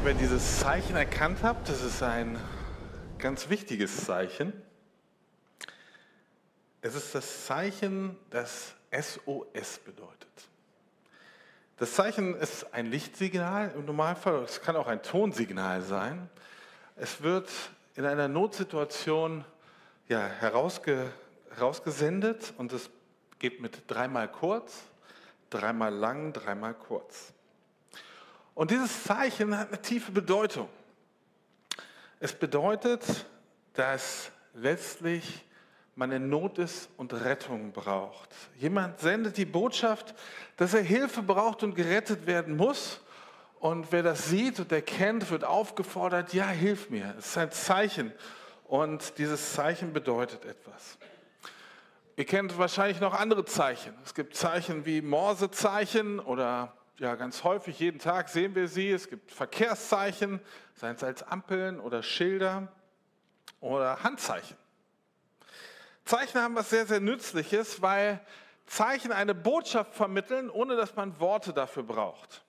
ob ihr dieses Zeichen erkannt habt. Das ist ein ganz wichtiges Zeichen. Es ist das Zeichen, das SOS bedeutet. Das Zeichen ist ein Lichtsignal im Normalfall, es kann auch ein Tonsignal sein. Es wird in einer Notsituation ja, herausge, herausgesendet und es geht mit dreimal kurz, dreimal lang, dreimal kurz. Und dieses Zeichen hat eine tiefe Bedeutung. Es bedeutet, dass letztlich man in Not ist und Rettung braucht. Jemand sendet die Botschaft, dass er Hilfe braucht und gerettet werden muss. Und wer das sieht und erkennt, wird aufgefordert, ja, hilf mir. Es ist ein Zeichen. Und dieses Zeichen bedeutet etwas. Ihr kennt wahrscheinlich noch andere Zeichen. Es gibt Zeichen wie Morsezeichen oder ja, ganz häufig, jeden Tag sehen wir sie. Es gibt Verkehrszeichen, seien es als Ampeln oder Schilder oder Handzeichen. Zeichen haben was sehr, sehr Nützliches, weil Zeichen eine Botschaft vermitteln, ohne dass man Worte dafür braucht.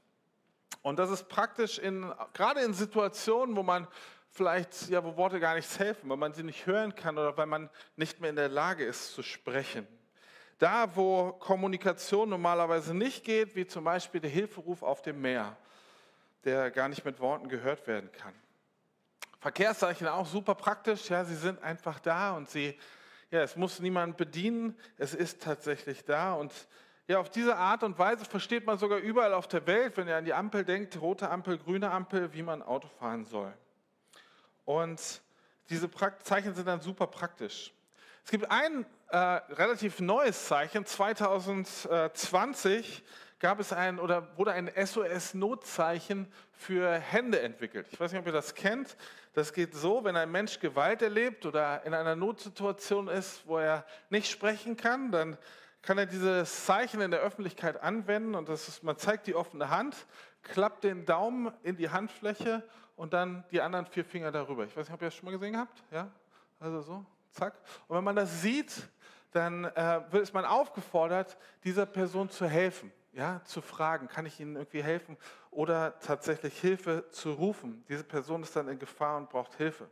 Und das ist praktisch in, gerade in Situationen, wo man vielleicht, ja, wo Worte gar nichts helfen, weil man sie nicht hören kann oder weil man nicht mehr in der Lage ist zu sprechen. Da, wo Kommunikation normalerweise nicht geht, wie zum Beispiel der Hilferuf auf dem Meer, der gar nicht mit Worten gehört werden kann. Verkehrszeichen auch super praktisch, ja, sie sind einfach da und sie, ja, es muss niemand bedienen, es ist tatsächlich da und ja, auf diese Art und Weise versteht man sogar überall auf der Welt, wenn ihr an die Ampel denkt, rote Ampel, grüne Ampel, wie man Auto fahren soll. Und diese Zeichen sind dann super praktisch. Es gibt ein äh, relativ neues Zeichen. 2020 gab es ein oder wurde ein SOS-Notzeichen für Hände entwickelt. Ich weiß nicht, ob ihr das kennt. Das geht so, wenn ein Mensch Gewalt erlebt oder in einer Notsituation ist, wo er nicht sprechen kann, dann kann er dieses Zeichen in der Öffentlichkeit anwenden und das ist, man zeigt die offene Hand, klappt den Daumen in die Handfläche und dann die anderen vier Finger darüber. Ich weiß nicht, ob ihr das schon mal gesehen habt. Ja, also so zack. Und wenn man das sieht, dann äh, ist man aufgefordert, dieser Person zu helfen, ja, zu fragen, kann ich Ihnen irgendwie helfen oder tatsächlich Hilfe zu rufen. Diese Person ist dann in Gefahr und braucht Hilfe.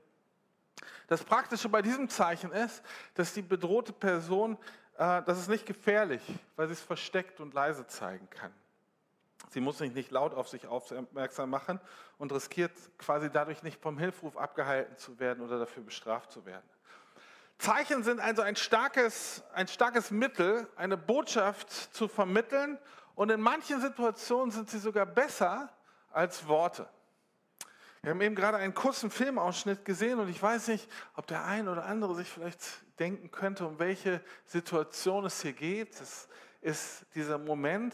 Das Praktische bei diesem Zeichen ist, dass die bedrohte Person, äh, das ist nicht gefährlich, weil sie es versteckt und leise zeigen kann. Sie muss sich nicht laut auf sich aufmerksam machen und riskiert quasi dadurch nicht vom Hilfruf abgehalten zu werden oder dafür bestraft zu werden. Zeichen sind also ein starkes, ein starkes Mittel, eine Botschaft zu vermitteln und in manchen Situationen sind sie sogar besser als Worte. Wir haben eben gerade einen kurzen Filmausschnitt gesehen und ich weiß nicht, ob der ein oder andere sich vielleicht denken könnte, um welche Situation es hier geht. Es ist dieser Moment,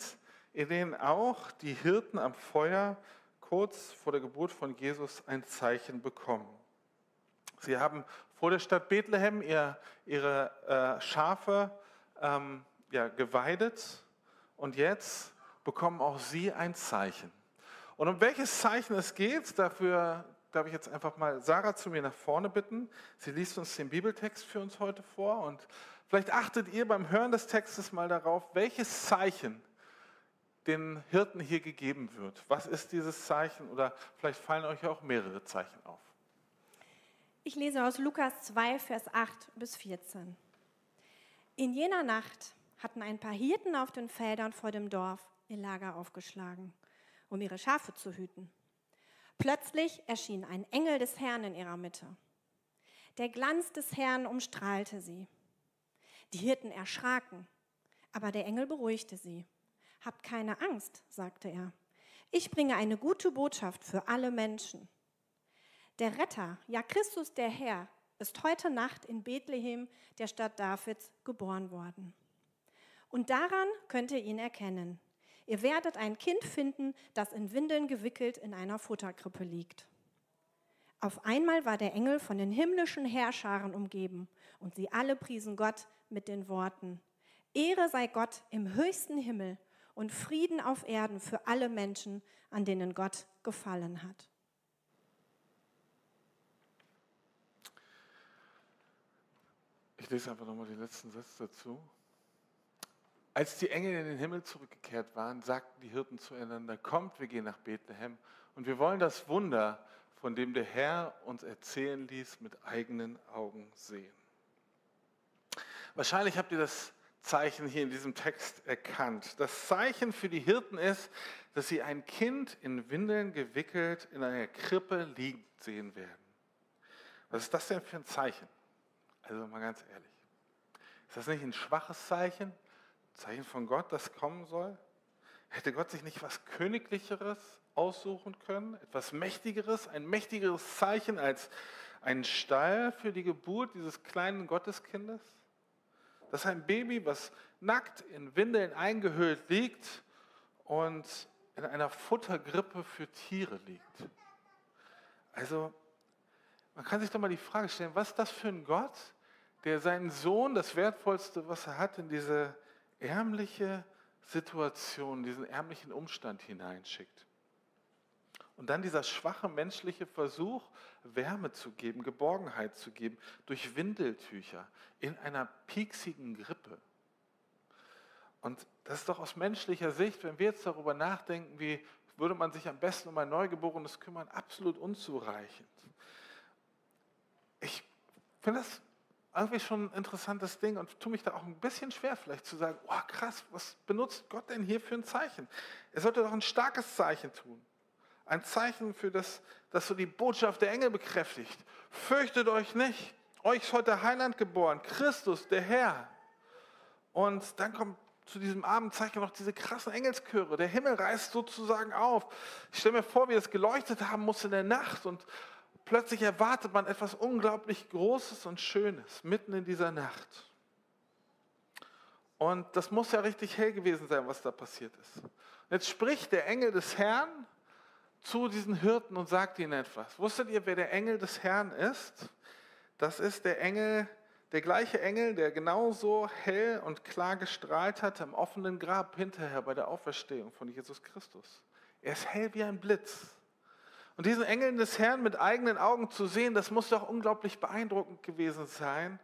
in dem auch die Hirten am Feuer kurz vor der Geburt von Jesus ein Zeichen bekommen. Sie haben vor der Stadt Bethlehem ihr, ihre äh, Schafe ähm, ja, geweidet und jetzt bekommen auch sie ein Zeichen. Und um welches Zeichen es geht, dafür darf ich jetzt einfach mal Sarah zu mir nach vorne bitten. Sie liest uns den Bibeltext für uns heute vor und vielleicht achtet ihr beim Hören des Textes mal darauf, welches Zeichen den Hirten hier gegeben wird. Was ist dieses Zeichen oder vielleicht fallen euch auch mehrere Zeichen auf. Ich lese aus Lukas 2, Vers 8 bis 14. In jener Nacht hatten ein paar Hirten auf den Feldern vor dem Dorf ihr Lager aufgeschlagen, um ihre Schafe zu hüten. Plötzlich erschien ein Engel des Herrn in ihrer Mitte. Der Glanz des Herrn umstrahlte sie. Die Hirten erschraken, aber der Engel beruhigte sie. Habt keine Angst, sagte er. Ich bringe eine gute Botschaft für alle Menschen. Der Retter, ja Christus der Herr, ist heute Nacht in Bethlehem, der Stadt Davids, geboren worden. Und daran könnt ihr ihn erkennen. Ihr werdet ein Kind finden, das in Windeln gewickelt in einer Futterkrippe liegt. Auf einmal war der Engel von den himmlischen Herrscharen umgeben und sie alle priesen Gott mit den Worten, Ehre sei Gott im höchsten Himmel und Frieden auf Erden für alle Menschen, an denen Gott gefallen hat. Ich lese einfach nochmal die letzten Sätze dazu. Als die Engel in den Himmel zurückgekehrt waren, sagten die Hirten zueinander, kommt, wir gehen nach Bethlehem und wir wollen das Wunder, von dem der Herr uns erzählen ließ, mit eigenen Augen sehen. Wahrscheinlich habt ihr das Zeichen hier in diesem Text erkannt. Das Zeichen für die Hirten ist, dass sie ein Kind in Windeln gewickelt in einer Krippe liegen sehen werden. Was ist das denn für ein Zeichen? Also mal ganz ehrlich. Ist das nicht ein schwaches Zeichen? Zeichen von Gott, das kommen soll? Hätte Gott sich nicht was Königlicheres aussuchen können? Etwas Mächtigeres? Ein mächtigeres Zeichen als ein Stall für die Geburt dieses kleinen Gotteskindes? Das ist ein Baby, was nackt in Windeln eingehüllt liegt und in einer Futtergrippe für Tiere liegt. Also, man kann sich doch mal die Frage stellen, was ist das für ein Gott, der seinen Sohn, das Wertvollste, was er hat, in diese ärmliche Situation, diesen ärmlichen Umstand hineinschickt. Und dann dieser schwache menschliche Versuch, Wärme zu geben, Geborgenheit zu geben, durch Windeltücher in einer pieksigen Grippe. Und das ist doch aus menschlicher Sicht, wenn wir jetzt darüber nachdenken, wie würde man sich am besten um ein Neugeborenes kümmern, absolut unzureichend. Ich finde das irgendwie schon ein interessantes Ding und tue mich da auch ein bisschen schwer, vielleicht zu sagen, oh krass, was benutzt Gott denn hier für ein Zeichen? Er sollte doch ein starkes Zeichen tun. Ein Zeichen für das, das so die Botschaft der Engel bekräftigt. Fürchtet euch nicht. Euch ist heute Heiland geboren, Christus, der Herr. Und dann kommt zu diesem Abendzeichen noch diese krassen Engelschöre. Der Himmel reißt sozusagen auf. Ich stelle mir vor, wie es geleuchtet haben muss in der Nacht und plötzlich erwartet man etwas unglaublich Großes und Schönes mitten in dieser Nacht. Und das muss ja richtig hell gewesen sein, was da passiert ist. Jetzt spricht der Engel des Herrn zu diesen Hirten und sagt ihnen etwas. Wusstet ihr, wer der Engel des Herrn ist? Das ist der Engel, der gleiche Engel, der genauso hell und klar gestrahlt hat am offenen Grab hinterher bei der Auferstehung von Jesus Christus. Er ist hell wie ein Blitz. Und diesen Engeln des Herrn mit eigenen Augen zu sehen, das muss doch unglaublich beeindruckend gewesen sein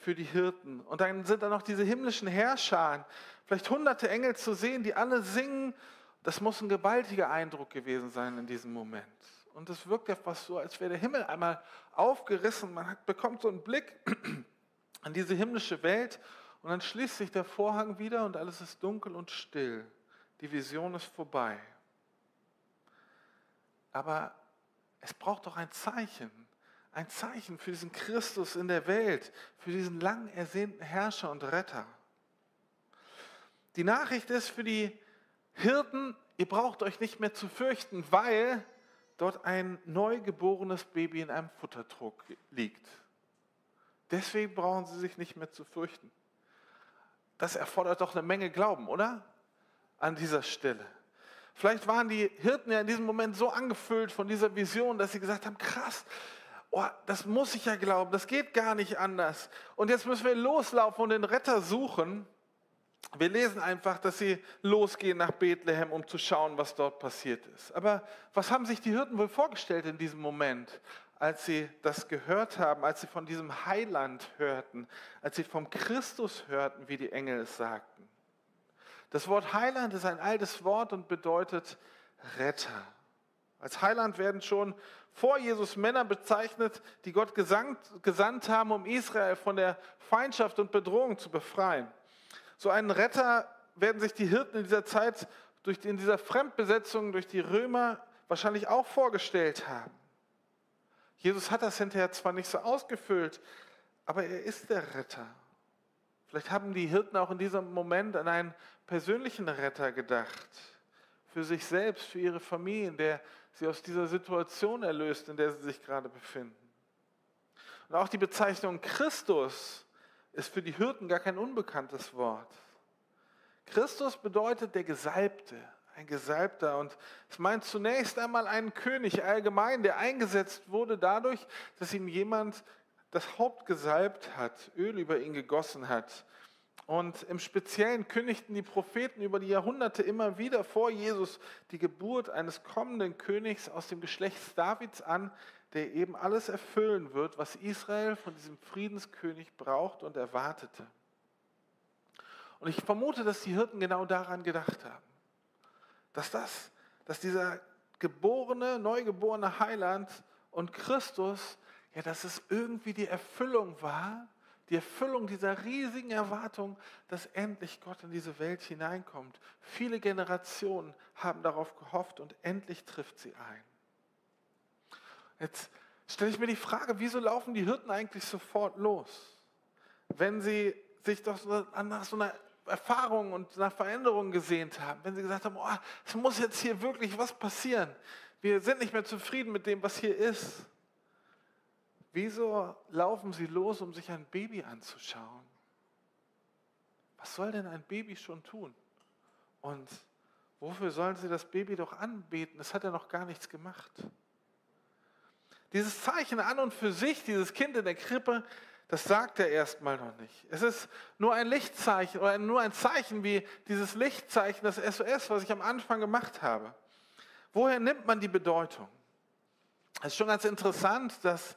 für die Hirten. Und dann sind da noch diese himmlischen Herrscher, vielleicht hunderte Engel zu sehen, die alle singen. Das muss ein gewaltiger Eindruck gewesen sein in diesem Moment. Und es wirkt ja fast so, als wäre der Himmel einmal aufgerissen. Man bekommt so einen Blick an diese himmlische Welt und dann schließt sich der Vorhang wieder und alles ist dunkel und still. Die Vision ist vorbei. Aber es braucht doch ein Zeichen. Ein Zeichen für diesen Christus in der Welt, für diesen lang ersehnten Herrscher und Retter. Die Nachricht ist für die Hirten, ihr braucht euch nicht mehr zu fürchten, weil dort ein neugeborenes Baby in einem Futtertrog liegt. Deswegen brauchen sie sich nicht mehr zu fürchten. Das erfordert doch eine Menge Glauben, oder? An dieser Stelle. Vielleicht waren die Hirten ja in diesem Moment so angefüllt von dieser Vision, dass sie gesagt haben, krass, oh, das muss ich ja glauben, das geht gar nicht anders. Und jetzt müssen wir loslaufen und den Retter suchen. Wir lesen einfach, dass sie losgehen nach Bethlehem, um zu schauen, was dort passiert ist. Aber was haben sich die Hirten wohl vorgestellt in diesem Moment, als sie das gehört haben, als sie von diesem Heiland hörten, als sie vom Christus hörten, wie die Engel es sagten? Das Wort Heiland ist ein altes Wort und bedeutet Retter. Als Heiland werden schon vor Jesus Männer bezeichnet, die Gott gesandt, gesandt haben, um Israel von der Feindschaft und Bedrohung zu befreien. So einen Retter werden sich die Hirten in dieser Zeit durch, in dieser Fremdbesetzung durch die Römer wahrscheinlich auch vorgestellt haben. Jesus hat das hinterher zwar nicht so ausgefüllt, aber er ist der Retter. Vielleicht haben die Hirten auch in diesem Moment an einen persönlichen Retter gedacht. Für sich selbst, für ihre Familien, der sie aus dieser Situation erlöst, in der sie sich gerade befinden. Und auch die Bezeichnung Christus ist für die Hirten gar kein unbekanntes Wort. Christus bedeutet der Gesalbte, ein Gesalbter. Und es meint zunächst einmal einen König allgemein, der eingesetzt wurde dadurch, dass ihm jemand das Haupt gesalbt hat, Öl über ihn gegossen hat. Und im Speziellen kündigten die Propheten über die Jahrhunderte immer wieder vor Jesus die Geburt eines kommenden Königs aus dem Geschlecht Davids an, der eben alles erfüllen wird, was Israel von diesem Friedenskönig braucht und erwartete. Und ich vermute, dass die Hirten genau daran gedacht haben. Dass das, dass dieser geborene, neugeborene Heiland und Christus, ja, dass es irgendwie die Erfüllung war, die Erfüllung dieser riesigen Erwartung, dass endlich Gott in diese Welt hineinkommt. Viele Generationen haben darauf gehofft und endlich trifft sie ein. Jetzt stelle ich mir die Frage, wieso laufen die Hirten eigentlich sofort los, wenn sie sich doch nach so einer Erfahrung und nach Veränderung gesehnt haben, wenn sie gesagt haben, oh, es muss jetzt hier wirklich was passieren. Wir sind nicht mehr zufrieden mit dem, was hier ist. Wieso laufen sie los, um sich ein Baby anzuschauen? Was soll denn ein Baby schon tun? Und wofür sollen sie das Baby doch anbeten? Es hat ja noch gar nichts gemacht. Dieses Zeichen an und für sich, dieses Kind in der Krippe, das sagt er erstmal noch nicht. Es ist nur ein Lichtzeichen oder nur ein Zeichen wie dieses Lichtzeichen, das SOS, was ich am Anfang gemacht habe. Woher nimmt man die Bedeutung? Es ist schon ganz interessant, dass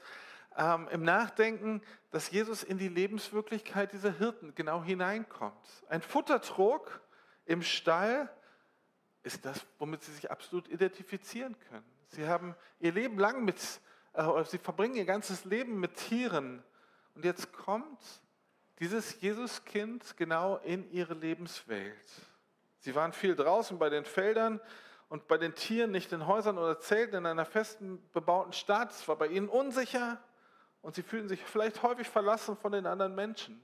ähm, im Nachdenken, dass Jesus in die Lebenswirklichkeit dieser Hirten genau hineinkommt. Ein Futtertrog im Stall ist das, womit sie sich absolut identifizieren können. Sie haben ihr Leben lang mit, äh, sie verbringen ihr ganzes Leben mit Tieren. Und jetzt kommt dieses Jesuskind genau in ihre Lebenswelt. Sie waren viel draußen bei den Feldern und bei den Tieren, nicht in Häusern oder Zelten, in einer festen bebauten Stadt. Es war bei ihnen unsicher und sie fühlen sich vielleicht häufig verlassen von den anderen Menschen.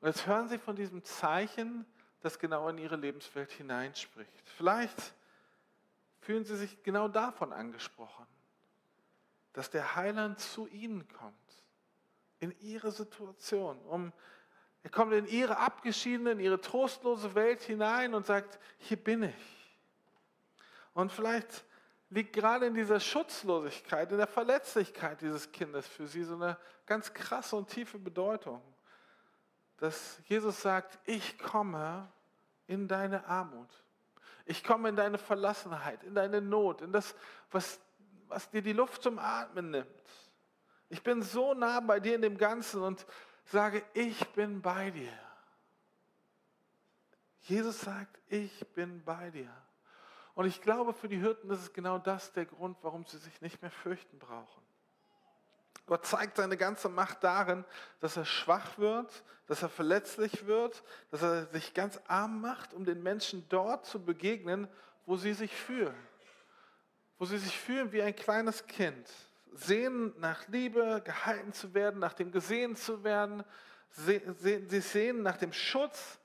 Und jetzt hören sie von diesem Zeichen, das genau in ihre Lebenswelt hineinspricht. Vielleicht fühlen sie sich genau davon angesprochen, dass der Heiland zu ihnen kommt, in ihre Situation, um er kommt in ihre abgeschiedene, in ihre trostlose Welt hinein und sagt, hier bin ich. Und vielleicht liegt gerade in dieser Schutzlosigkeit, in der Verletzlichkeit dieses Kindes für sie so eine ganz krasse und tiefe Bedeutung. Dass Jesus sagt, ich komme in deine Armut. Ich komme in deine Verlassenheit, in deine Not, in das, was, was dir die Luft zum Atmen nimmt. Ich bin so nah bei dir in dem Ganzen und sage, ich bin bei dir. Jesus sagt, ich bin bei dir. Und ich glaube, für die Hirten ist es genau das der Grund, warum sie sich nicht mehr fürchten brauchen. Gott zeigt seine ganze Macht darin, dass er schwach wird, dass er verletzlich wird, dass er sich ganz arm macht, um den Menschen dort zu begegnen, wo sie sich fühlen. Wo sie sich fühlen wie ein kleines Kind. Sehen nach Liebe, gehalten zu werden, nach dem gesehen zu werden. Sie sehen nach dem Schutz,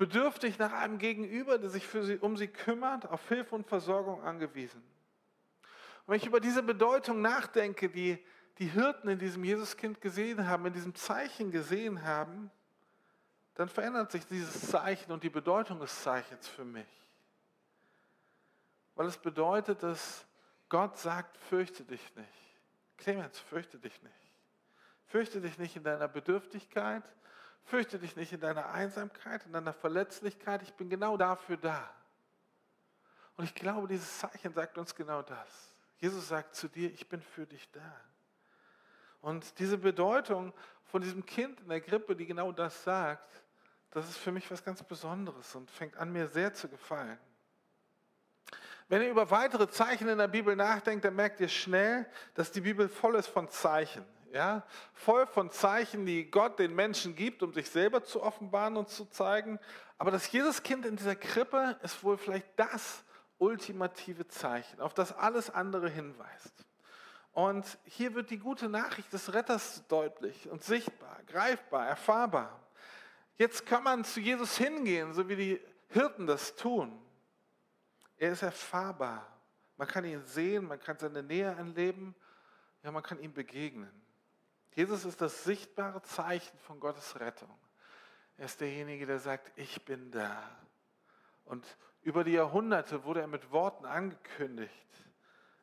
bedürftig nach einem Gegenüber, der sich sie, um sie kümmert, auf Hilfe und Versorgung angewiesen. Und wenn ich über diese Bedeutung nachdenke, die die Hirten in diesem Jesuskind gesehen haben, in diesem Zeichen gesehen haben, dann verändert sich dieses Zeichen und die Bedeutung des Zeichens für mich. Weil es bedeutet, dass Gott sagt, fürchte dich nicht. Clemens, fürchte dich nicht. Fürchte dich nicht in deiner Bedürftigkeit, Fürchte dich nicht in deiner Einsamkeit, in deiner Verletzlichkeit. Ich bin genau dafür da. Und ich glaube, dieses Zeichen sagt uns genau das. Jesus sagt zu dir, ich bin für dich da. Und diese Bedeutung von diesem Kind in der Grippe, die genau das sagt, das ist für mich was ganz Besonderes und fängt an mir sehr zu gefallen. Wenn ihr über weitere Zeichen in der Bibel nachdenkt, dann merkt ihr schnell, dass die Bibel voll ist von Zeichen ja, voll von Zeichen, die Gott den Menschen gibt, um sich selber zu offenbaren und zu zeigen. Aber das Jesuskind in dieser Krippe ist wohl vielleicht das ultimative Zeichen, auf das alles andere hinweist. Und hier wird die gute Nachricht des Retters deutlich und sichtbar, greifbar, erfahrbar. Jetzt kann man zu Jesus hingehen, so wie die Hirten das tun. Er ist erfahrbar. Man kann ihn sehen, man kann seine Nähe anleben, ja, man kann ihm begegnen. Jesus ist das sichtbare Zeichen von Gottes Rettung. Er ist derjenige, der sagt, ich bin da. Und über die Jahrhunderte wurde er mit Worten angekündigt.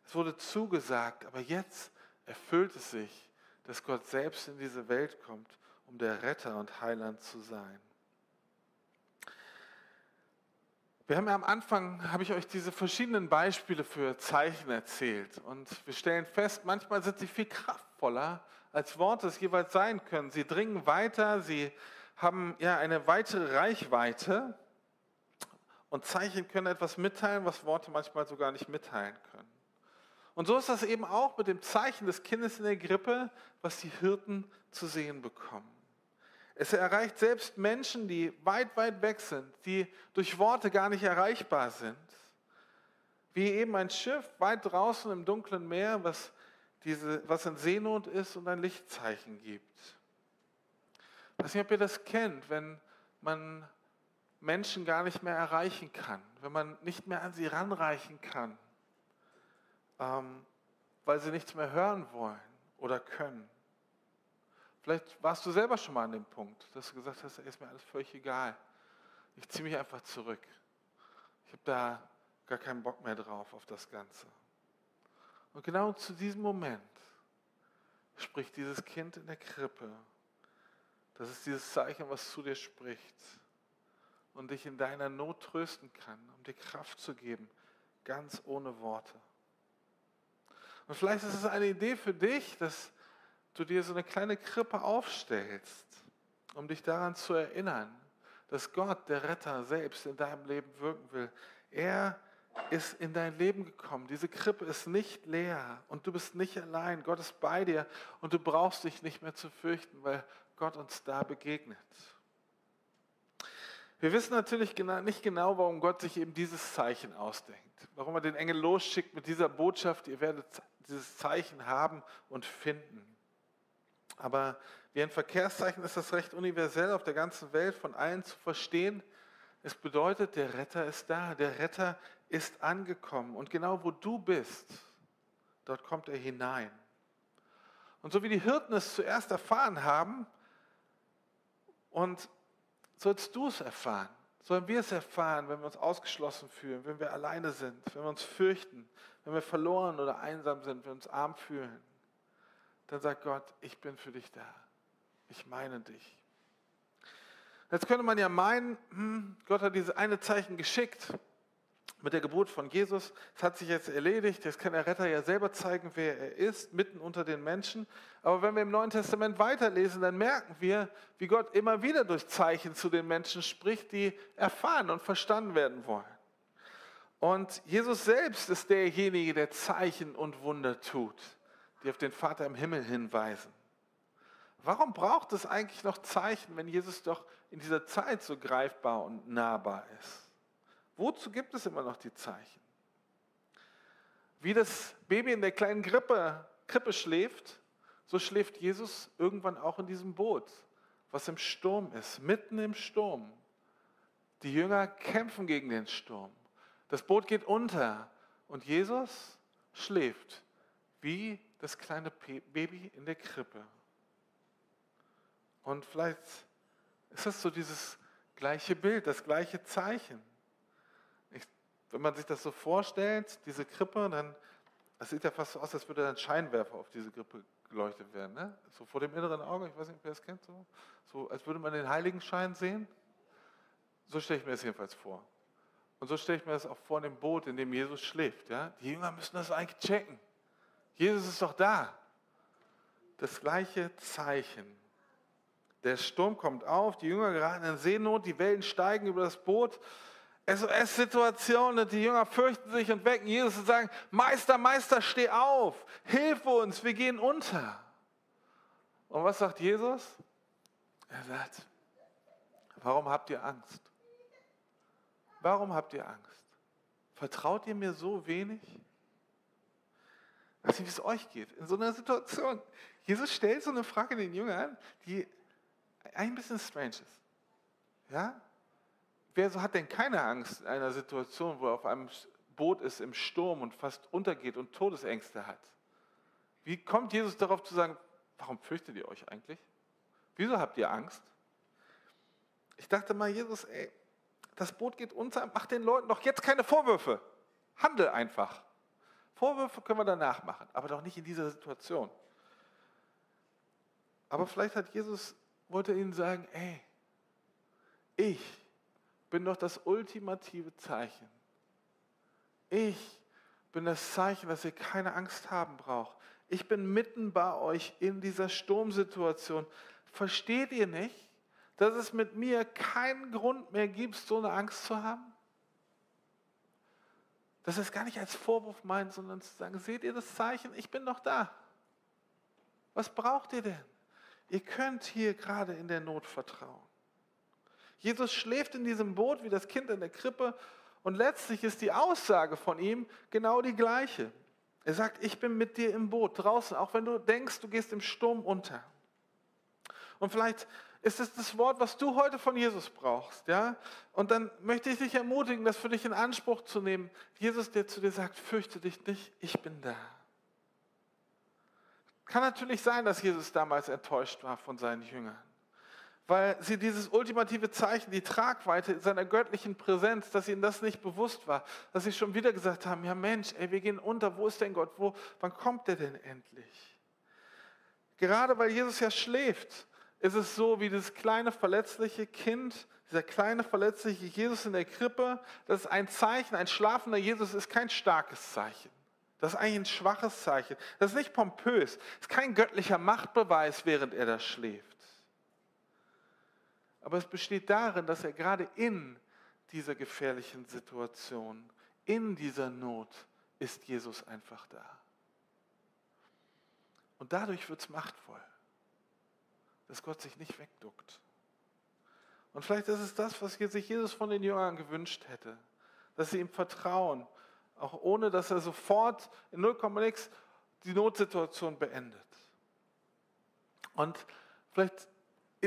Es wurde zugesagt, aber jetzt erfüllt es sich, dass Gott selbst in diese Welt kommt, um der Retter und Heiland zu sein. Wir haben ja am Anfang, habe ich euch diese verschiedenen Beispiele für Zeichen erzählt. Und wir stellen fest, manchmal sind sie viel kraftvoller als Worte es jeweils sein können. Sie dringen weiter, sie haben ja eine weitere Reichweite und Zeichen können etwas mitteilen, was Worte manchmal sogar nicht mitteilen können. Und so ist das eben auch mit dem Zeichen des Kindes in der Grippe, was die Hirten zu sehen bekommen. Es erreicht selbst Menschen, die weit, weit weg sind, die durch Worte gar nicht erreichbar sind. Wie eben ein Schiff weit draußen im dunklen Meer, was, diese, was in Seenot ist und ein Lichtzeichen gibt. Ich weiß nicht, ob ihr das kennt, wenn man Menschen gar nicht mehr erreichen kann, wenn man nicht mehr an sie ranreichen kann, ähm, weil sie nichts mehr hören wollen oder können. Vielleicht warst du selber schon mal an dem Punkt, dass du gesagt hast, ist mir alles völlig egal. Ich ziehe mich einfach zurück. Ich habe da gar keinen Bock mehr drauf auf das Ganze. Und genau zu diesem Moment spricht dieses Kind in der Krippe. Das ist dieses Zeichen, was zu dir spricht und dich in deiner Not trösten kann, um dir Kraft zu geben, ganz ohne Worte. Und vielleicht ist es eine Idee für dich, dass du dir so eine kleine Krippe aufstellst, um dich daran zu erinnern, dass Gott, der Retter, selbst in deinem Leben wirken will. Er ist in dein Leben gekommen. Diese Krippe ist nicht leer und du bist nicht allein. Gott ist bei dir und du brauchst dich nicht mehr zu fürchten, weil Gott uns da begegnet. Wir wissen natürlich nicht genau, warum Gott sich eben dieses Zeichen ausdenkt. Warum er den Engel losschickt mit dieser Botschaft, ihr werdet dieses Zeichen haben und finden. Aber wie ein Verkehrszeichen ist das recht universell auf der ganzen Welt von allen zu verstehen. Es bedeutet, der Retter ist da, der Retter ist angekommen. Und genau wo du bist, dort kommt er hinein. Und so wie die Hirten es zuerst erfahren haben, und sollst du es erfahren, sollen wir es erfahren, wenn wir uns ausgeschlossen fühlen, wenn wir alleine sind, wenn wir uns fürchten, wenn wir verloren oder einsam sind, wenn wir uns arm fühlen dann sagt Gott, ich bin für dich da. Ich meine dich. Jetzt könnte man ja meinen, hm, Gott hat dieses eine Zeichen geschickt mit der Geburt von Jesus. Es hat sich jetzt erledigt. Jetzt kann der Retter ja selber zeigen, wer er ist, mitten unter den Menschen. Aber wenn wir im Neuen Testament weiterlesen, dann merken wir, wie Gott immer wieder durch Zeichen zu den Menschen spricht, die erfahren und verstanden werden wollen. Und Jesus selbst ist derjenige, der Zeichen und Wunder tut die auf den Vater im Himmel hinweisen. Warum braucht es eigentlich noch Zeichen, wenn Jesus doch in dieser Zeit so greifbar und nahbar ist? Wozu gibt es immer noch die Zeichen? Wie das Baby in der kleinen Grippe, Krippe schläft, so schläft Jesus irgendwann auch in diesem Boot, was im Sturm ist, mitten im Sturm. Die Jünger kämpfen gegen den Sturm. Das Boot geht unter und Jesus schläft wie das kleine Baby in der Krippe. Und vielleicht ist das so dieses gleiche Bild, das gleiche Zeichen. Wenn man sich das so vorstellt, diese Krippe, dann das sieht ja fast so aus, als würde ein Scheinwerfer auf diese Krippe geleuchtet werden. Ne? So vor dem inneren Auge, ich weiß nicht, wer das kennt, so, so als würde man den Heiligenschein sehen. So stelle ich mir das jedenfalls vor. Und so stelle ich mir das auch vor in dem Boot, in dem Jesus schläft. Ja? Die Jünger müssen das eigentlich checken. Jesus ist doch da. Das gleiche Zeichen. Der Sturm kommt auf, die Jünger geraten in Seenot, die Wellen steigen über das Boot. SOS-Situation und die Jünger fürchten sich und wecken Jesus und sagen, Meister, Meister, steh auf, hilf uns, wir gehen unter. Und was sagt Jesus? Er sagt, warum habt ihr Angst? Warum habt ihr Angst? Vertraut ihr mir so wenig? Weiß nicht, wie es euch geht. In so einer Situation. Jesus stellt so eine Frage den Jüngern, die ein bisschen strange ist. Ja? Wer hat denn keine Angst in einer Situation, wo er auf einem Boot ist im Sturm und fast untergeht und Todesängste hat? Wie kommt Jesus darauf zu sagen, warum fürchtet ihr euch eigentlich? Wieso habt ihr Angst? Ich dachte mal, Jesus, ey, das Boot geht unter, mach den Leuten doch jetzt keine Vorwürfe. Handel einfach. Vorwürfe können wir danach machen, aber doch nicht in dieser Situation. Aber vielleicht hat Jesus, wollte ihnen sagen, ey, ich bin doch das ultimative Zeichen. Ich bin das Zeichen, dass ihr keine Angst haben braucht. Ich bin mitten bei euch in dieser Sturmsituation. Versteht ihr nicht, dass es mit mir keinen Grund mehr gibt, so eine Angst zu haben? Dass es gar nicht als Vorwurf meint, sondern zu sagen, seht ihr das Zeichen? Ich bin doch da. Was braucht ihr denn? Ihr könnt hier gerade in der Not vertrauen. Jesus schläft in diesem Boot wie das Kind in der Krippe und letztlich ist die Aussage von ihm genau die gleiche. Er sagt, ich bin mit dir im Boot draußen, auch wenn du denkst, du gehst im Sturm unter. Und vielleicht ist es das Wort, was du heute von Jesus brauchst, ja? Und dann möchte ich dich ermutigen, das für dich in Anspruch zu nehmen. Jesus, der zu dir sagt, fürchte dich nicht, ich bin da. Kann natürlich sein, dass Jesus damals enttäuscht war von seinen Jüngern, weil sie dieses ultimative Zeichen, die Tragweite seiner göttlichen Präsenz, dass ihnen das nicht bewusst war, dass sie schon wieder gesagt haben, ja Mensch, ey, wir gehen unter, wo ist denn Gott, wo, wann kommt der denn endlich? Gerade weil Jesus ja schläft, ist es so wie das kleine verletzliche Kind, dieser kleine verletzliche Jesus in der Krippe, das ist ein Zeichen, ein schlafender Jesus ist kein starkes Zeichen. Das ist eigentlich ein schwaches Zeichen. Das ist nicht pompös. Das ist kein göttlicher Machtbeweis, während er da schläft. Aber es besteht darin, dass er gerade in dieser gefährlichen Situation, in dieser Not, ist Jesus einfach da. Und dadurch wird es machtvoll, dass Gott sich nicht wegduckt. Und vielleicht ist es das, was sich Jesus von den Jüngern gewünscht hätte, dass sie ihm vertrauen auch ohne dass er sofort in 0, nix die Notsituation beendet. Und vielleicht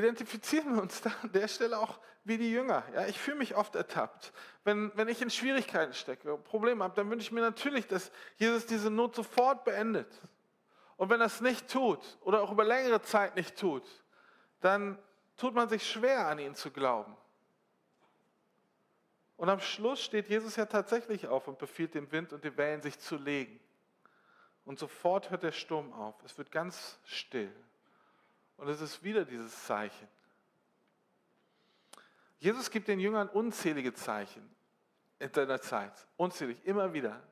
identifizieren wir uns da an der Stelle auch wie die Jünger. Ja, ich fühle mich oft ertappt. Wenn, wenn ich in Schwierigkeiten stecke, Probleme habe, dann wünsche ich mir natürlich, dass Jesus diese Not sofort beendet. Und wenn er es nicht tut oder auch über längere Zeit nicht tut, dann tut man sich schwer, an ihn zu glauben. Und am Schluss steht Jesus ja tatsächlich auf und befiehlt dem Wind und den Wellen sich zu legen. Und sofort hört der Sturm auf. Es wird ganz still. Und es ist wieder dieses Zeichen. Jesus gibt den Jüngern unzählige Zeichen in seiner Zeit. Unzählig, immer wieder.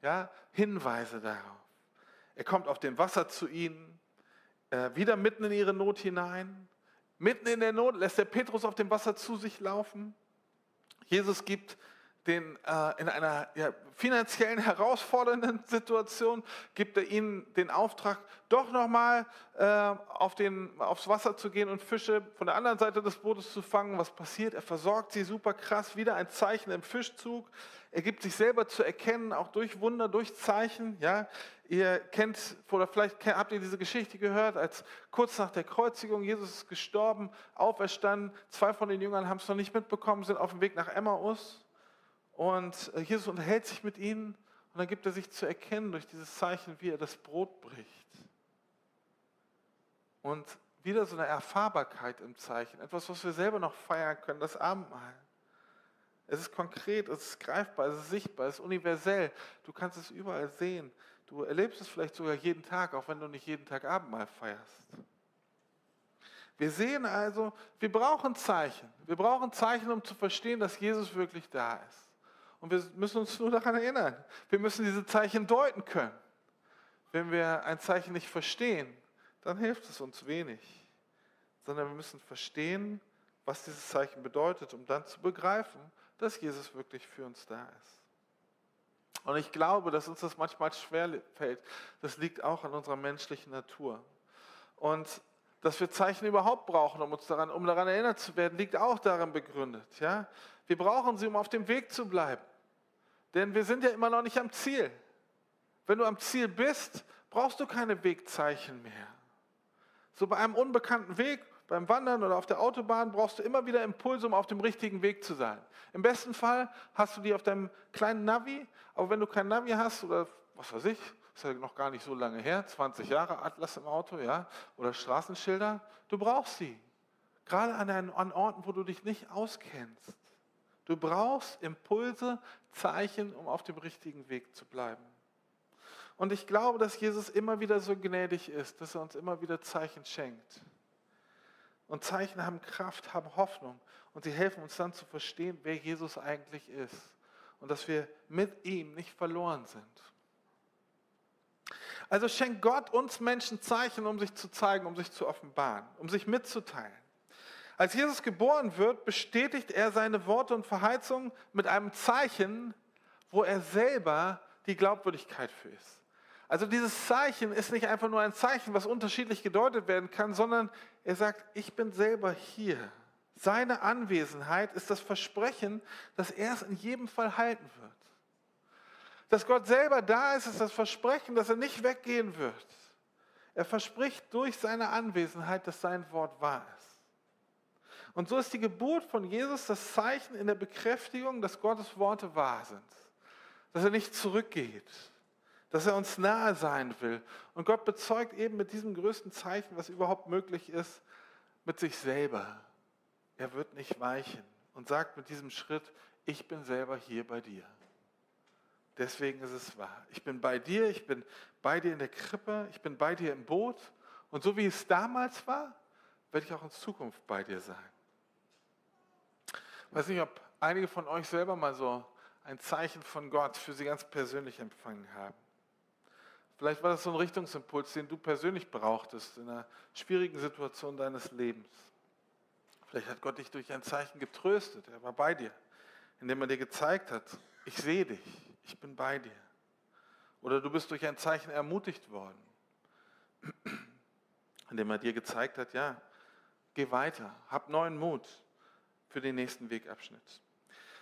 Ja, Hinweise darauf. Er kommt auf dem Wasser zu ihnen, äh, wieder mitten in ihre Not hinein. Mitten in der Not lässt er Petrus auf dem Wasser zu sich laufen. Jesus gibt den, äh, in einer ja, finanziellen herausfordernden Situation, gibt er ihnen den Auftrag, doch nochmal äh, auf aufs Wasser zu gehen und Fische von der anderen Seite des Bootes zu fangen. Was passiert? Er versorgt sie super krass, wieder ein Zeichen im Fischzug. Er gibt sich selber zu erkennen, auch durch Wunder, durch Zeichen. Ja, ihr kennt oder vielleicht habt ihr diese Geschichte gehört, als kurz nach der Kreuzigung Jesus ist gestorben, auferstanden. Zwei von den Jüngern haben es noch nicht mitbekommen, sind auf dem Weg nach Emmaus und äh, Jesus unterhält sich mit ihnen und dann gibt er sich zu erkennen durch dieses Zeichen, wie er das Brot bricht. Und wieder so eine Erfahrbarkeit im Zeichen, etwas, was wir selber noch feiern können, das Abendmahl. Es ist konkret, es ist greifbar, es ist sichtbar, es ist universell. Du kannst es überall sehen. Du erlebst es vielleicht sogar jeden Tag, auch wenn du nicht jeden Tag Abendmahl feierst. Wir sehen also, wir brauchen Zeichen. Wir brauchen Zeichen, um zu verstehen, dass Jesus wirklich da ist. Und wir müssen uns nur daran erinnern. Wir müssen diese Zeichen deuten können. Wenn wir ein Zeichen nicht verstehen, dann hilft es uns wenig. Sondern wir müssen verstehen, was dieses Zeichen bedeutet, um dann zu begreifen, dass Jesus wirklich für uns da ist. Und ich glaube, dass uns das manchmal schwer fällt. Das liegt auch an unserer menschlichen Natur. Und dass wir Zeichen überhaupt brauchen, um uns daran, um daran erinnert zu werden, liegt auch darin begründet. Ja? Wir brauchen sie, um auf dem Weg zu bleiben. Denn wir sind ja immer noch nicht am Ziel. Wenn du am Ziel bist, brauchst du keine Wegzeichen mehr. So bei einem unbekannten Weg beim Wandern oder auf der Autobahn brauchst du immer wieder Impulse, um auf dem richtigen Weg zu sein. Im besten Fall hast du die auf deinem kleinen Navi, aber wenn du kein Navi hast oder was weiß ich, ist ja noch gar nicht so lange her, 20 Jahre Atlas im Auto, ja, oder Straßenschilder, du brauchst sie. Gerade an, an Orten, wo du dich nicht auskennst. Du brauchst Impulse, Zeichen, um auf dem richtigen Weg zu bleiben. Und ich glaube, dass Jesus immer wieder so gnädig ist, dass er uns immer wieder Zeichen schenkt. Und Zeichen haben Kraft, haben Hoffnung. Und sie helfen uns dann zu verstehen, wer Jesus eigentlich ist. Und dass wir mit ihm nicht verloren sind. Also schenkt Gott uns Menschen Zeichen, um sich zu zeigen, um sich zu offenbaren, um sich mitzuteilen. Als Jesus geboren wird, bestätigt er seine Worte und Verheißungen mit einem Zeichen, wo er selber die Glaubwürdigkeit für ist. Also dieses Zeichen ist nicht einfach nur ein Zeichen, was unterschiedlich gedeutet werden kann, sondern er sagt, ich bin selber hier. Seine Anwesenheit ist das Versprechen, dass er es in jedem Fall halten wird. Dass Gott selber da ist, ist das Versprechen, dass er nicht weggehen wird. Er verspricht durch seine Anwesenheit, dass sein Wort wahr ist. Und so ist die Geburt von Jesus das Zeichen in der Bekräftigung, dass Gottes Worte wahr sind. Dass er nicht zurückgeht, dass er uns nahe sein will. Und Gott bezeugt eben mit diesem größten Zeichen, was überhaupt möglich ist, mit sich selber. Er wird nicht weichen und sagt mit diesem Schritt, ich bin selber hier bei dir. Deswegen ist es wahr. Ich bin bei dir, ich bin bei dir in der Krippe, ich bin bei dir im Boot. Und so wie es damals war, werde ich auch in Zukunft bei dir sein. Ich weiß nicht, ob einige von euch selber mal so ein Zeichen von Gott für sie ganz persönlich empfangen haben. Vielleicht war das so ein Richtungsimpuls, den du persönlich brauchtest in einer schwierigen Situation deines Lebens. Vielleicht hat Gott dich durch ein Zeichen getröstet. Er war bei dir, indem er dir gezeigt hat, ich sehe dich, ich bin bei dir. Oder du bist durch ein Zeichen ermutigt worden, indem er dir gezeigt hat, ja, geh weiter, hab neuen Mut für den nächsten Wegabschnitt.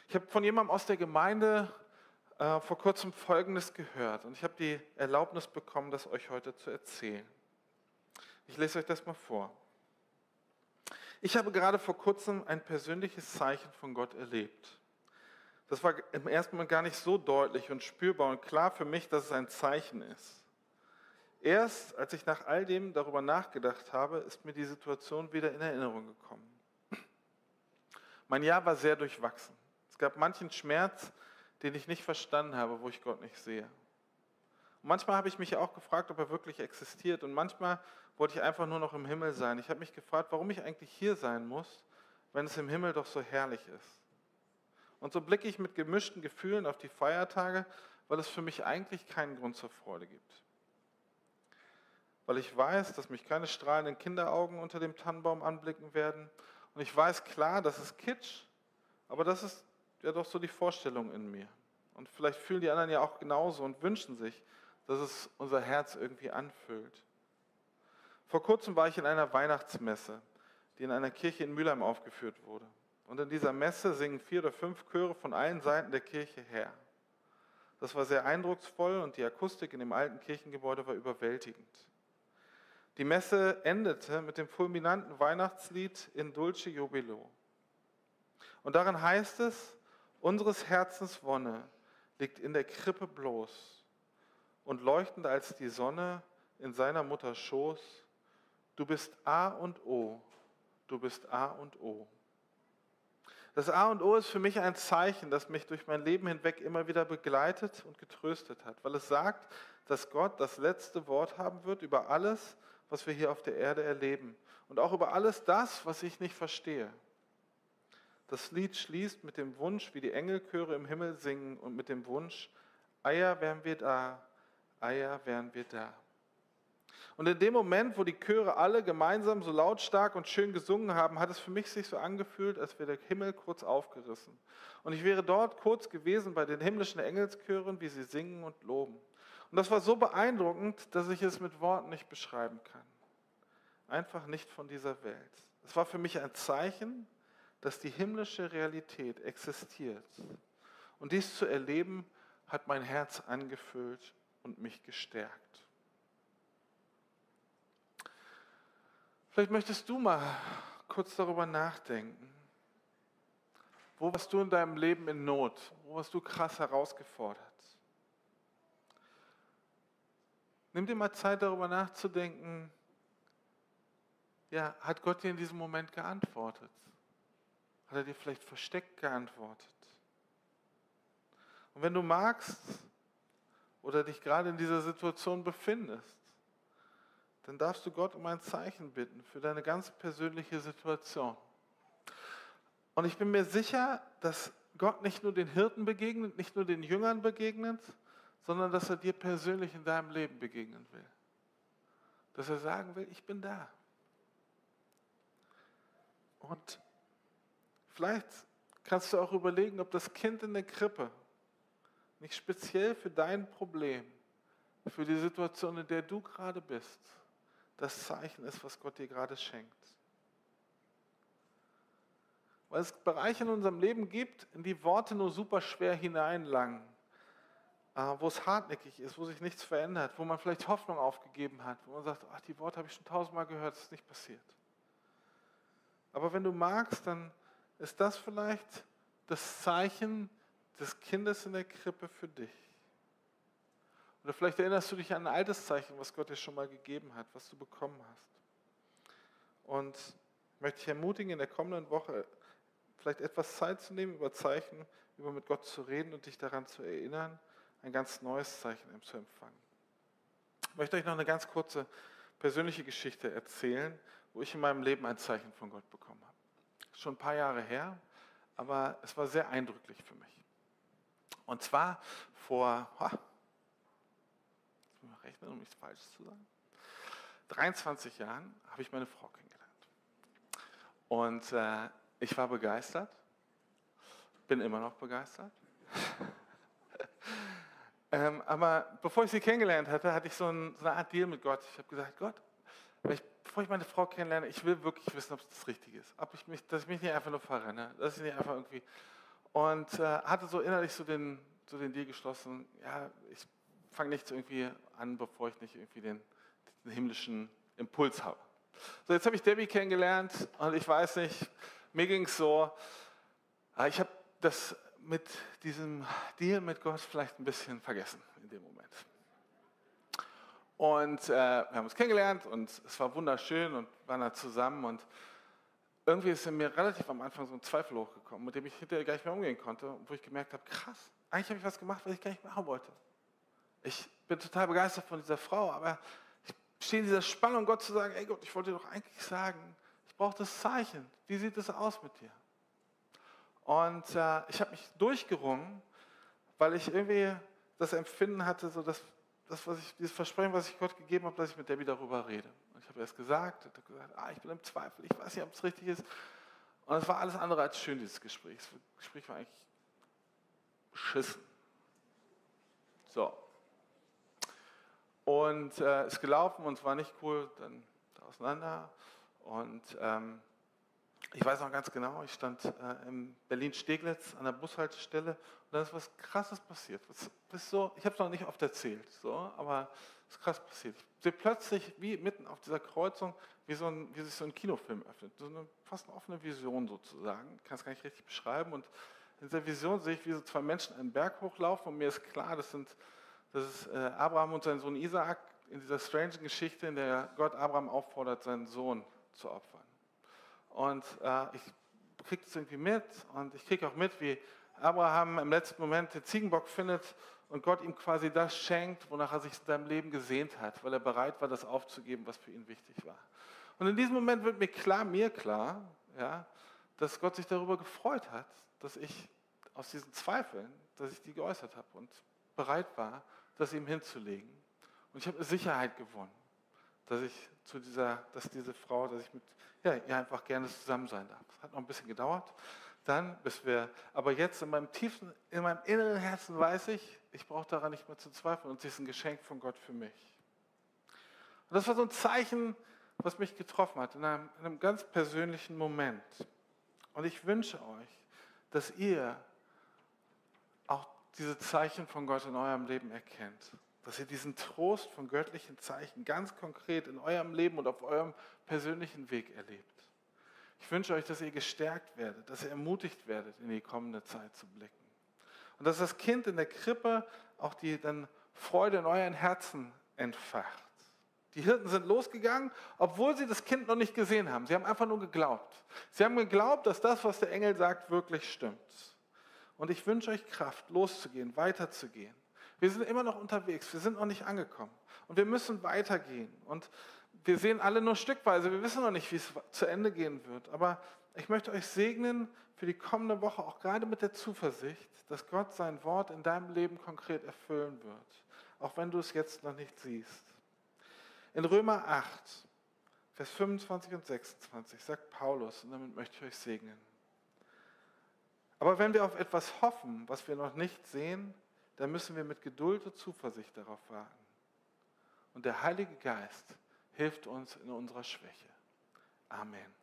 Ich habe von jemandem aus der Gemeinde äh, vor kurzem Folgendes gehört und ich habe die Erlaubnis bekommen, das euch heute zu erzählen. Ich lese euch das mal vor. Ich habe gerade vor kurzem ein persönliches Zeichen von Gott erlebt. Das war im ersten Mal gar nicht so deutlich und spürbar und klar für mich, dass es ein Zeichen ist. Erst als ich nach all dem darüber nachgedacht habe, ist mir die Situation wieder in Erinnerung gekommen. Mein Jahr war sehr durchwachsen. Es gab manchen Schmerz, den ich nicht verstanden habe, wo ich Gott nicht sehe. Und manchmal habe ich mich auch gefragt, ob er wirklich existiert. Und manchmal wollte ich einfach nur noch im Himmel sein. Ich habe mich gefragt, warum ich eigentlich hier sein muss, wenn es im Himmel doch so herrlich ist. Und so blicke ich mit gemischten Gefühlen auf die Feiertage, weil es für mich eigentlich keinen Grund zur Freude gibt. Weil ich weiß, dass mich keine strahlenden Kinderaugen unter dem Tannenbaum anblicken werden. Und ich weiß klar, das ist Kitsch, aber das ist ja doch so die Vorstellung in mir. Und vielleicht fühlen die anderen ja auch genauso und wünschen sich, dass es unser Herz irgendwie anfüllt. Vor kurzem war ich in einer Weihnachtsmesse, die in einer Kirche in Mülheim aufgeführt wurde. Und in dieser Messe singen vier oder fünf Chöre von allen Seiten der Kirche her. Das war sehr eindrucksvoll und die Akustik in dem alten Kirchengebäude war überwältigend. Die Messe endete mit dem fulminanten Weihnachtslied in Dulce Jubilo. Und darin heißt es, unseres Herzens Wonne liegt in der Krippe bloß und leuchtend als die Sonne in seiner Mutter Schoß. Du bist A und O, du bist A und O. Das A und O ist für mich ein Zeichen, das mich durch mein Leben hinweg immer wieder begleitet und getröstet hat, weil es sagt, dass Gott das letzte Wort haben wird über alles, was wir hier auf der Erde erleben und auch über alles das, was ich nicht verstehe. Das Lied schließt mit dem Wunsch, wie die Engelchöre im Himmel singen und mit dem Wunsch, Eier wären wir da, Eier wären wir da. Und in dem Moment, wo die Chöre alle gemeinsam so lautstark und schön gesungen haben, hat es für mich sich so angefühlt, als wäre der Himmel kurz aufgerissen. Und ich wäre dort kurz gewesen bei den himmlischen Engelschören, wie sie singen und loben. Und das war so beeindruckend, dass ich es mit Worten nicht beschreiben kann. Einfach nicht von dieser Welt. Es war für mich ein Zeichen, dass die himmlische Realität existiert. Und dies zu erleben, hat mein Herz angefüllt und mich gestärkt. Vielleicht möchtest du mal kurz darüber nachdenken. Wo warst du in deinem Leben in Not? Wo warst du krass herausgefordert? Nimm dir mal Zeit, darüber nachzudenken. Ja, hat Gott dir in diesem Moment geantwortet? Hat er dir vielleicht versteckt geantwortet? Und wenn du magst oder dich gerade in dieser Situation befindest, dann darfst du Gott um ein Zeichen bitten für deine ganz persönliche Situation. Und ich bin mir sicher, dass Gott nicht nur den Hirten begegnet, nicht nur den Jüngern begegnet, sondern dass er dir persönlich in deinem Leben begegnen will. Dass er sagen will, ich bin da. Und vielleicht kannst du auch überlegen, ob das Kind in der Krippe nicht speziell für dein Problem, für die Situation, in der du gerade bist, das Zeichen ist, was Gott dir gerade schenkt. Weil es Bereiche in unserem Leben gibt, in die Worte nur super schwer hineinlangen, wo es hartnäckig ist, wo sich nichts verändert, wo man vielleicht Hoffnung aufgegeben hat, wo man sagt, ach, die Worte habe ich schon tausendmal gehört, es ist nicht passiert. Aber wenn du magst, dann ist das vielleicht das Zeichen des Kindes in der Krippe für dich. Oder vielleicht erinnerst du dich an ein altes Zeichen, was Gott dir schon mal gegeben hat, was du bekommen hast. Und ich möchte dich ermutigen, in der kommenden Woche vielleicht etwas Zeit zu nehmen, über Zeichen, über mit Gott zu reden und dich daran zu erinnern, ein ganz neues Zeichen zu empfangen. Ich möchte euch noch eine ganz kurze persönliche Geschichte erzählen, wo ich in meinem Leben ein Zeichen von Gott bekommen habe. Schon ein paar Jahre her, aber es war sehr eindrücklich für mich. Und zwar vor, ha, jetzt muss ich rechnen, um nichts Falsches zu sagen, 23 Jahren habe ich meine Frau kennengelernt. Und äh, ich war begeistert, bin immer noch begeistert. ähm, aber bevor ich sie kennengelernt hatte, hatte ich so, ein, so eine Art Deal mit Gott. Ich habe gesagt, Gott, ich, bevor ich meine Frau kennenlerne, ich will wirklich wissen, ob es das Richtige ist. Ob ich mich, dass ich mich nicht einfach nur verrenne, dass ich nicht einfach irgendwie... Und äh, hatte so innerlich so den, so den Deal geschlossen, ja, ich fange nicht irgendwie an, bevor ich nicht irgendwie den, den himmlischen Impuls habe. So, jetzt habe ich Debbie kennengelernt und ich weiß nicht, mir ging es so, ah, ich habe das mit diesem Deal mit Gott vielleicht ein bisschen vergessen in dem Moment. Und äh, wir haben uns kennengelernt und es war wunderschön und waren da zusammen und irgendwie ist in mir relativ am Anfang so ein Zweifel hochgekommen, mit dem ich hinterher gar nicht mehr umgehen konnte wo ich gemerkt habe, krass, eigentlich habe ich was gemacht, was ich gar nicht machen wollte. Ich bin total begeistert von dieser Frau, aber ich stehe in dieser Spannung, Gott zu sagen, ey Gott, ich wollte dir doch eigentlich sagen, ich brauche das Zeichen. Wie sieht es aus mit dir? Und äh, ich habe mich durchgerungen, weil ich irgendwie das Empfinden hatte, so dass das, was ich, dieses Versprechen, was ich Gott gegeben habe, dass ich mit Debbie darüber rede. Und ich habe erst gesagt, habe gesagt, ah, ich bin im Zweifel, ich weiß nicht, ob es richtig ist. Und es war alles andere als schön, dieses Gespräch. Das Gespräch war eigentlich beschissen. So. Und äh, ist gelaufen und es war nicht cool, dann auseinander. Und ähm, ich weiß noch ganz genau, ich stand äh, in Berlin-Steglitz an der Bushaltestelle und da ist was Krasses passiert. Was, was so, ich habe es noch nicht oft erzählt, so, aber es ist krass passiert. Ich sehe plötzlich, wie mitten auf dieser Kreuzung, wie, so ein, wie sich so ein Kinofilm öffnet. So eine fast eine offene Vision sozusagen. Ich kann es gar nicht richtig beschreiben. Und in dieser Vision sehe ich, wie so zwei Menschen einen Berg hochlaufen und mir ist klar, das sind das ist äh, Abraham und sein Sohn Isaak in dieser strange Geschichte, in der Gott Abraham auffordert, seinen Sohn zu opfern. Und äh, ich kriege das irgendwie mit und ich kriege auch mit, wie Abraham im letzten Moment den Ziegenbock findet und Gott ihm quasi das schenkt, wonach er sich in seinem Leben gesehnt hat, weil er bereit war, das aufzugeben, was für ihn wichtig war. Und in diesem Moment wird mir klar, mir klar, ja, dass Gott sich darüber gefreut hat, dass ich aus diesen Zweifeln, dass ich die geäußert habe und bereit war, das ihm hinzulegen. Und ich habe eine Sicherheit gewonnen dass ich zu dieser, dass diese Frau, dass ich mit ja, ihr einfach gerne zusammen sein darf. Es hat noch ein bisschen gedauert. Dann, bis wir, aber jetzt in meinem tiefen, in meinem inneren Herzen weiß ich, ich brauche daran nicht mehr zu zweifeln und sie ist ein Geschenk von Gott für mich. Und das war so ein Zeichen, was mich getroffen hat, in einem, in einem ganz persönlichen Moment. Und ich wünsche euch, dass ihr auch diese Zeichen von Gott in eurem Leben erkennt dass ihr diesen Trost von göttlichen Zeichen ganz konkret in eurem Leben und auf eurem persönlichen Weg erlebt. Ich wünsche euch, dass ihr gestärkt werdet, dass ihr ermutigt werdet, in die kommende Zeit zu blicken. Und dass das Kind in der Krippe auch die dann Freude in euren Herzen entfacht. Die Hirten sind losgegangen, obwohl sie das Kind noch nicht gesehen haben. Sie haben einfach nur geglaubt. Sie haben geglaubt, dass das, was der Engel sagt, wirklich stimmt. Und ich wünsche euch Kraft, loszugehen, weiterzugehen wir sind immer noch unterwegs, wir sind noch nicht angekommen. Und wir müssen weitergehen. Und wir sehen alle nur stückweise, wir wissen noch nicht, wie es zu Ende gehen wird. Aber ich möchte euch segnen für die kommende Woche, auch gerade mit der Zuversicht, dass Gott sein Wort in deinem Leben konkret erfüllen wird, auch wenn du es jetzt noch nicht siehst. In Römer 8, Vers 25 und 26 sagt Paulus, und damit möchte ich euch segnen. Aber wenn wir auf etwas hoffen, was wir noch nicht sehen, dann müssen wir mit Geduld und Zuversicht darauf warten. Und der Heilige Geist hilft uns in unserer Schwäche. Amen.